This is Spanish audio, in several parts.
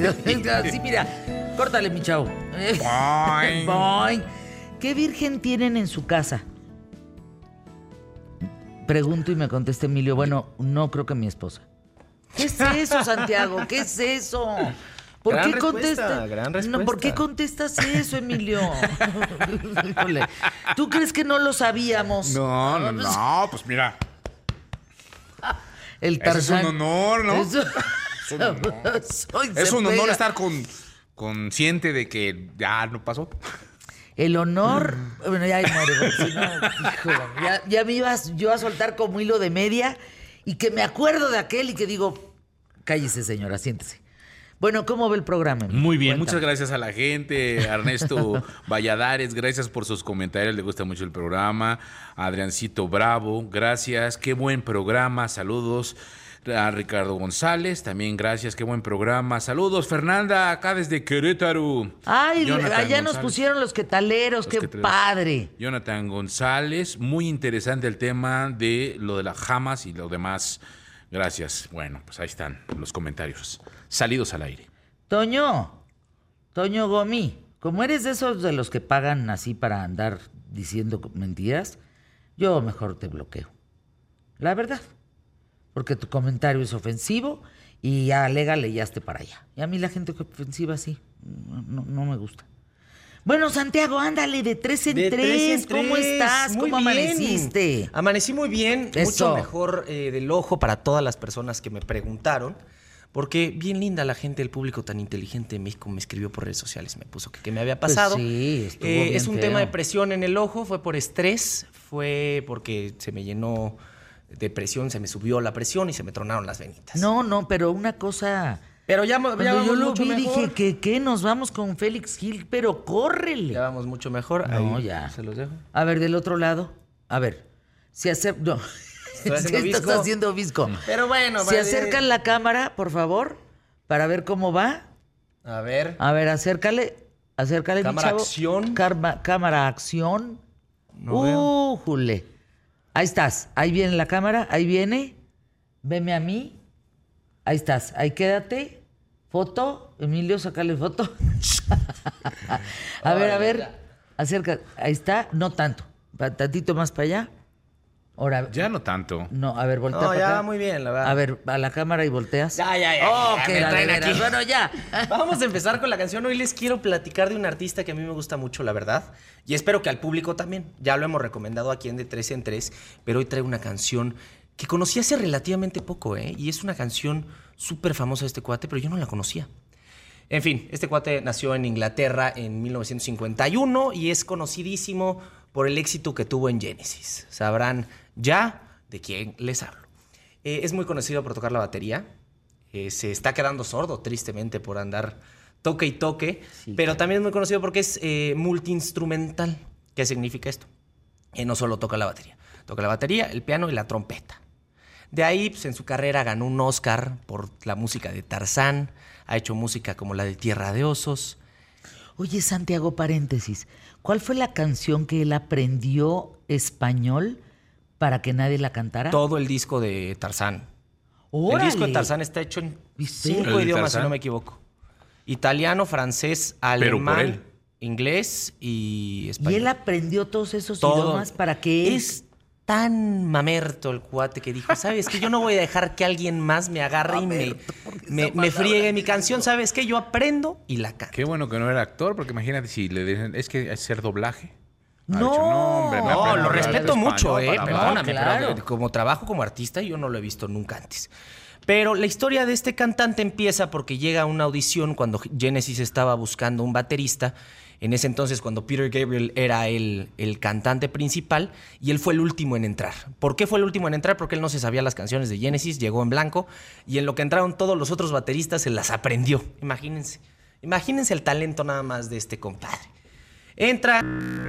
marido. Así, mira, córtale, mi chavo. Boing. Boing. ¿Qué virgen tienen en su casa? Pregunto y me contesta Emilio. Bueno, no creo que mi esposa. ¿Qué es eso, Santiago? ¿Qué es eso? ¿Por Gran qué contestas? gran No, ¿Por qué contestas eso, Emilio? ¿Tú crees que no lo sabíamos? No, no, no, pues mira. El Ese es un Tarzán. honor, ¿no? Eso- Es un honor. Soy Es un honor Cepeda. estar con, consciente de que ya no pasó. El honor. Bueno, ya muere, porque si no, híjole, ya, ya me ibas yo a soltar como hilo de media y que me acuerdo de aquel y que digo, cállese, señora, siéntese. Bueno, ¿cómo ve el programa? Muy bien, Cuéntame. muchas gracias a la gente. Ernesto Valladares, gracias por sus comentarios, le gusta mucho el programa. Adriancito Bravo, gracias, qué buen programa, saludos. A Ricardo González, también gracias, qué buen programa. Saludos, Fernanda, acá desde Querétaro. Ay, Jonathan allá nos pusieron los quetaleros, Los qué quetaleros. padre. Jonathan González, muy interesante el tema de lo de las jamas y lo demás. Gracias. Bueno, pues ahí están los comentarios. Salidos al aire. Toño, Toño Gomi, como eres de esos de los que pagan así para andar diciendo mentiras, yo mejor te bloqueo. La verdad. Porque tu comentario es ofensivo y ya alégale ya esté para allá. Y a mí la gente ofensiva sí, no, me gusta. Bueno, Santiago, ándale de tres en, De tres. en ¿Cómo estás? Muy ¿Cómo bien. amaneciste? Amanecí muy bien, Eso. mucho mejor eh, del ojo para todas las personas que me preguntaron. Porque bien linda la gente, el público tan inteligente de México me escribió por redes sociales, me puso que qué me había Pues pasado. sí, estuvo Eh, es un feo. tema de presión en el ojo, fue por estrés, fue porque se me llenó de presión, se me subió la presión y se me tronaron las venitas. No, no, pero una cosa... Pero ya, ya vamos yo lo mucho vi mejor. dije que qué nos vamos con Félix Gil, pero córrele. Ya vamos mucho mejor. No, Ahí ya. Se los dejo. A ver, del otro lado. A ver. Si. No. Haciendo Sí, estás haciendo visco. Pero bueno, Si vale. acercan la cámara, por favor, para ver cómo va. A ver. A ver, acércale. Acércale, mi Cámara chavo. acción. Carma- cámara acción. No uh, jule. Ahí estás. Ahí viene la cámara. Ahí viene. Veme a mí. Ahí estás. Ahí quédate. Foto. Emilio, sacale foto. a ver, a ver. Acerca. Ahí está. No tanto. Tantito más para allá. Ahora. Ya no tanto. No, a ver, voltea No, para ya acá. va muy bien, la verdad. A ver, a la cámara y volteas. Ya, ya, ya, Oh, ya, que me la de traen aquí. Bueno, ya. Vamos a empezar con la canción. Hoy les quiero platicar de un artista que a mí me gusta mucho, la verdad. Y espero que al público también. Ya lo hemos recomendado aquí en De Tres en Tres. Pero hoy traigo una canción que conocí hace relativamente poco, ¿eh? Y es una canción súper famosa de este cuate, pero yo no la conocía. En fin, este cuate nació en Inglaterra en 1951 y es conocidísimo por el éxito que tuvo en Genesis. Sabrán ya de quién les hablo. Eh, es muy conocido por tocar la batería. Eh, se está quedando sordo, tristemente, por andar toque y toque. Sí, pero también es muy conocido porque es eh, multiinstrumental. ¿Qué significa esto? Eh, no solo toca la batería. Toca la batería, el piano y la trompeta. De ahí, pues, en su carrera ganó un Oscar por la música de Tarzán. Ha hecho música como la de Tierra de Osos. Oye, Santiago, paréntesis. ¿Cuál fue la canción que él aprendió español para que nadie la cantara? Todo el disco de Tarzán. El ¡Órale! disco de Tarzán está hecho en. ¿El cinco idiomas, si no me equivoco. Italiano, francés, alemán, inglés y Y español. él aprendió todos esos Todo. idiomas para que él... Es tan mamerto el cuate que dijo, ¿sabes que Yo no voy a dejar que alguien más me agarre y me, me, me friegue mi canción. ¿Sabes qué? Yo aprendo y la canto. Qué bueno que no era actor, porque imagínate si le dicen, es que es ser doblaje. No. dicho, hombre, No, lo respeto español mucho, eh, para hablar". perdóname, claro. pero de- como trabajo como artista yo no lo he visto nunca antes. Pero la historia de este cantante empieza porque llega a una audición cuando Genesis estaba buscando un baterista. En ese entonces, cuando Peter Gabriel era el, el cantante principal y él fue el último en entrar. ¿Por qué fue el último en entrar? Porque él no se sabía las canciones de Genesis, llegó en blanco y en lo que entraron todos los otros bateristas se las aprendió. Imagínense. Imagínense el talento nada más de este compadre. Entra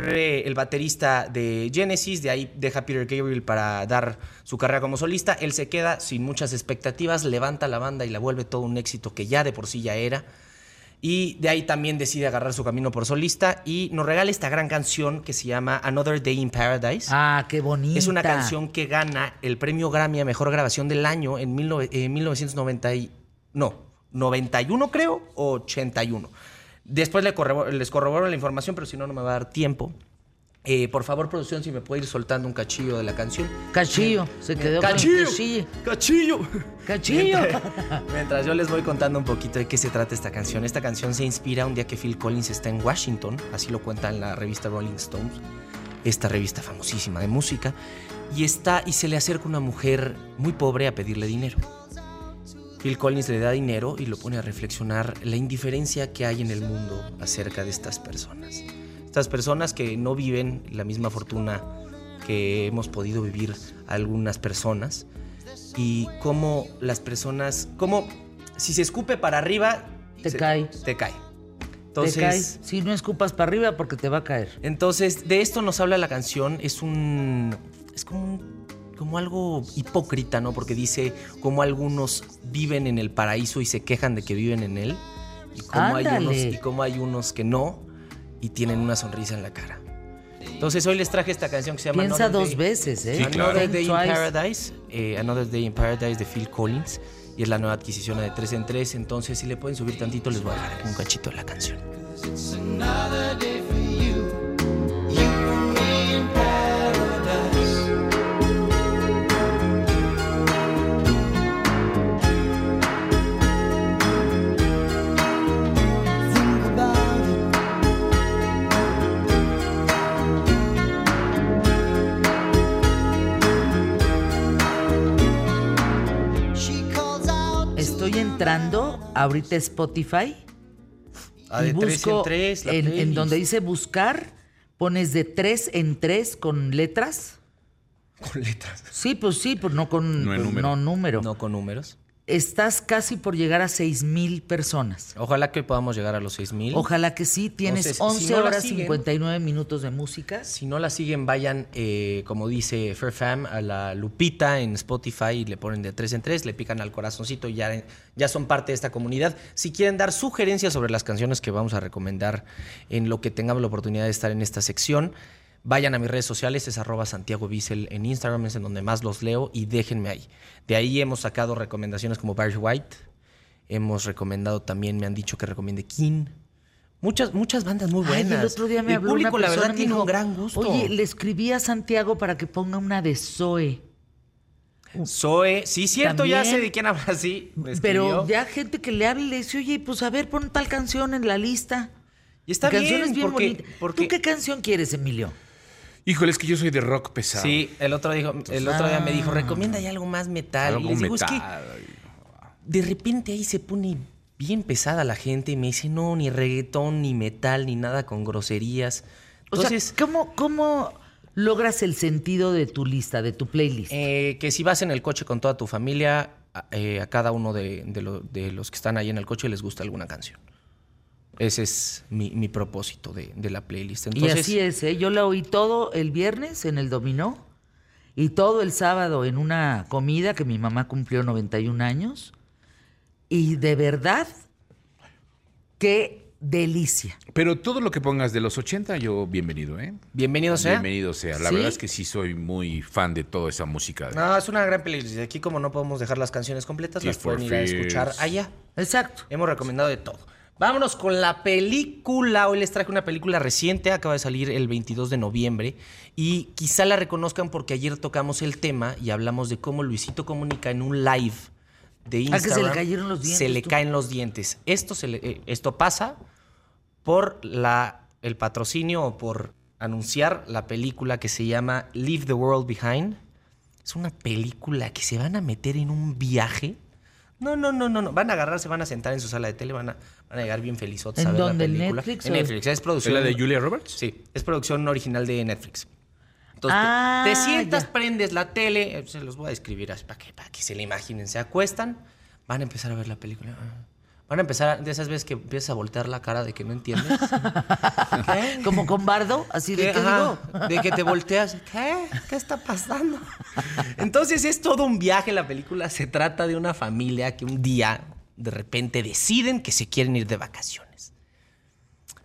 eh, el baterista de Genesis, de ahí deja Peter Gabriel para dar su carrera como solista. Él se queda sin muchas expectativas, levanta la banda y la vuelve todo un éxito que ya de por sí ya era. Y de ahí también decide agarrar su camino por solista y nos regala esta gran canción que se llama Another Day in Paradise. Ah, qué bonita. Es una canción que gana el premio Grammy a Mejor Grabación del Año en 19 eh, 1990 y- no, 91 creo, o 81. Después le corroboro- les corroboro la información, pero si no, no me va a dar tiempo. Eh, por favor, producción, si me puede ir soltando un cachillo de la canción. Cachillo, se quedó con ¡Cachillo! cachillo. ¡Cachillo! Cachillo. Mientras yo les voy contando un poquito de qué se trata esta canción. Esta canción se inspira un día que Phil Collins está en Washington, así lo cuenta en la revista Rolling Stones, esta revista famosísima de música, y está y se le acerca una mujer muy pobre a pedirle dinero. Phil Collins le da dinero y lo pone a reflexionar la indiferencia que hay en el mundo acerca de estas personas. Estas personas que no viven la misma fortuna que hemos podido vivir algunas personas y cómo las personas, cómo si se escupe para arriba, Te se- cae. Te cae. te Entonces. Si no escupas para arriba porque te va a caer. entonces, de esto nos habla la canción. Es un. Es como un- como algo hipócrita, ¿no? Porque dice cómo algunos viven en el paraíso y se quejan de que viven en él. Y cómo, hay unos, y cómo hay unos que no y tienen una sonrisa en la cara. Entonces, hoy les traje esta canción que se llama Piensa Another dos Day- veces, ¿eh? Sí, claro. Another Day in twice. Paradise. eh, Another Day in Paradise de Phil Collins. Y es la nueva adquisición de 3 en 3. Entonces, si le pueden subir tantito, les voy a dejar aquí un cachito de la canción. Estoy entrando ahorita Spotify Ah, y de 3 en busco 3, la en, en playlist. donde dice buscar, pones de tres en tres con letras. Con letras. Sí, pues sí, pues no con No en pues número. no número. No con números. Estás casi por llegar a seis mil personas. Ojalá que podamos llegar a los 6000. Ojalá que sí. Tienes Entonces, si 11 no la horas siguen- 59 minutos de música. Si no la siguen, vayan, eh, como dice Fairfam, a la Lupita en Spotify y le ponen de 3 en 3, le pican al corazoncito y ya, ya son parte de esta comunidad. Si quieren dar sugerencias sobre las canciones que vamos a recomendar en lo que tengamos la oportunidad de estar en esta sección, vayan a mis redes sociales, es arroba Santiago Bissell en Instagram, es en donde más los leo y déjenme ahí. De ahí hemos sacado recomendaciones como Barry White, hemos recomendado también, me han dicho que recomiende King. Muchas, muchas bandas muy Ay, buenas. el otro día me El habló público, una la verdad, tiene dijo, un gran gusto. Oye, le escribí a Santiago para que ponga una de Zoe. Zoe, sí, cierto, ya sé de quién habla, sí. Pero ya gente que le habla y le dice, oye, pues a ver, pon tal canción en la lista. Y está Canciones bien, porque, bonitas. porque- ¿Tú qué canción quieres, Emilio? Híjole, es que yo soy de rock pesado. Sí, el otro, dijo, el otro día me Ah. dijo, recomienda ya algo más metal. Algo y les digo, es que metal. de repente ahí se pone bien pesada la gente y me dice, no, ni reggaetón, ni metal, ni nada con groserías. O Entonces, sea, ¿cómo, ¿cómo logras el sentido de tu lista, de tu playlist? eh, que si vas en el coche con toda tu familia, a, eh, a cada uno de, de lo- de los que están ahí en el coche les gusta alguna canción. Ese es mi, mi propósito de, de la playlist. Entonces, y así es, ¿eh? Yo la oí todo el viernes en el dominó y todo el sábado en una comida que mi mamá cumplió 91 años. Y de verdad, qué delicia. Pero todo lo que pongas de los 80, yo bienvenido, ¿eh? bienvenido sea. Bienvenido sea. La ¿Sí? verdad es que sí soy muy fan de toda esa música. No, es una gran playlist. Y Aquí, como no podemos dejar las canciones completas, Tears las pueden ir a escuchar allá. Exacto. Hemos recomendado de todo. Vámonos con la película. Hoy les traje una película reciente, acaba de salir el 22 de noviembre. Y quizá la reconozcan porque ayer tocamos el tema y hablamos de cómo Luisito comunica en un live de Ah, Instagram. que se le cayeron los dientes, Se le tú. caen los dientes. Esto, se le- eh, esto pasa por la, el patrocinio o por anunciar la película que se llama Leave the World Behind. Es una película que se van a meter en un viaje. No, no, no, no, no. Van a agarrar, se van a sentar en su sala de tele, van a, van a llegar bien felizotes a ¿En ver dónde? la ¿En película. Netflix En Netflix. Es ¿Es producción. la de Julia Roberts? Sí, es producción original de Netflix. Entonces, te- Ah, te, sientas, ya. prendes la tele, eh, se los voy a describir así para que, para que se la imaginen. Se acuestan, van a empezar a ver la película. Van a empezar, de esas veces que empiezas a voltear la cara de que no entiendes. ¿Qué? Como con Bardo, así de ¿Qué? qué Ajá, digo. de que te volteas. ¿Qué? ¿Qué está pasando? Entonces es todo un viaje la película. Se trata de una familia que un día de repente deciden que se quieren ir de vacaciones.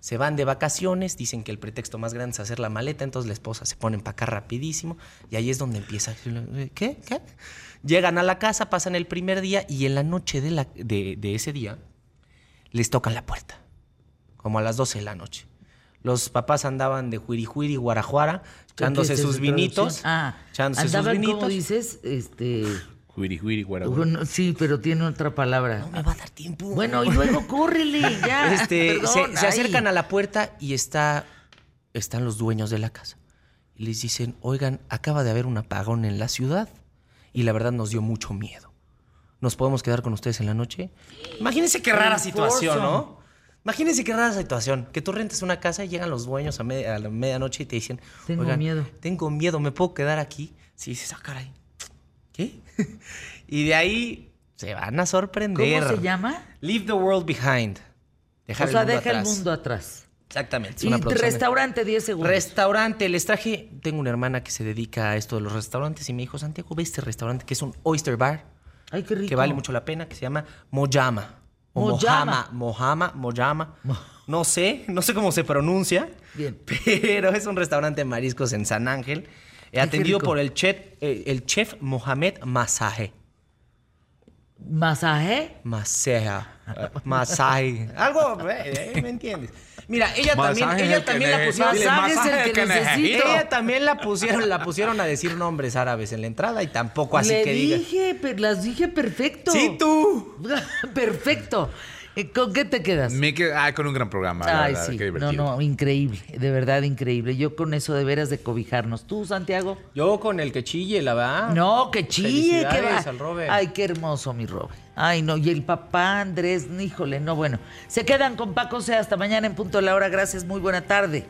Se van de vacaciones, dicen que el pretexto más grande es hacer la maleta, entonces la esposa se pone para acá rapidísimo y ahí es donde empieza. ¿Qué? ¿Qué? Llegan a la casa, pasan el primer día y en la noche de, la- de- de ese día les tocan la puerta, como a las 12 de la noche. Los papás andaban de juiri guarajuara, echándose ¿Qué es sus vinitos. Ah, echándose sus vinitos. como dices, este... Juiri, juiri, guara, guara. bueno, sí, pero tiene otra palabra. No me va a dar tiempo. Bueno, y luego córrele, ya. Este, Perdón, se, acercan a la puerta y está, están los dueños de la casa. Y les dicen, oigan, acaba de haber un apagón en la ciudad y la verdad nos dio mucho miedo. ¿Nos podemos quedar con ustedes en la noche? Imagínense qué rara situación, ¿no? Imagínense qué rara situación. Que tú rentes una casa y llegan los dueños a, media- a la medianoche y te dicen, Tengo "Oigan, miedo". Tengo miedo, ¿me puedo quedar aquí? Sí, dices, ah, caray. ¿Qué? y de ahí se van a sorprender. ¿Cómo se llama? Leave the world behind. Dejar o sea, el mundo deja atrás. el mundo atrás. Exactamente. es Y restaurante 10 segundos. Restaurante, les traje. Tengo una hermana que se dedica a esto de los restaurantes y me dijo: Santiago, ve este restaurante que es un oyster bar Ay, qué rico. que vale mucho la pena, que se llama Mojama. O Mojama. Mojama. No sé, no sé cómo se pronuncia. Bien. Pero es un restaurante de mariscos en San Ángel, eh, atendido por el chef, eh, el chef Mohamed Masaje. ¿Masaje? Maseja. eh, Masaje. Algo, eh, eh, ¿me entiendes? Mira, ella también, Masaje ella también la pusieron. Masaje es el que necesito. Ella también la pusieron, la pusieron a decir nombres árabes en la entrada y tampoco así Le que diga. dije, las dije perfecto. Sí, tú. perfecto. Eh, ¿Con qué te quedas? Me quedo ah, con un gran programa. la Ay, verdad, sí. qué No, divertido. no, increíble. De verdad, increíble. Yo con eso de veras de cobijarnos. ¿Tú, Santiago? Yo con el que chille, la verdad. No, que chille, que va. Felicidades al Robert. Ay, qué hermoso, mi Robert. Ay, no, y el papá Andrés, híjole, no, bueno. Se quedan con Paco, sea hasta mañana en punto de la hora. Gracias, muy buena tarde.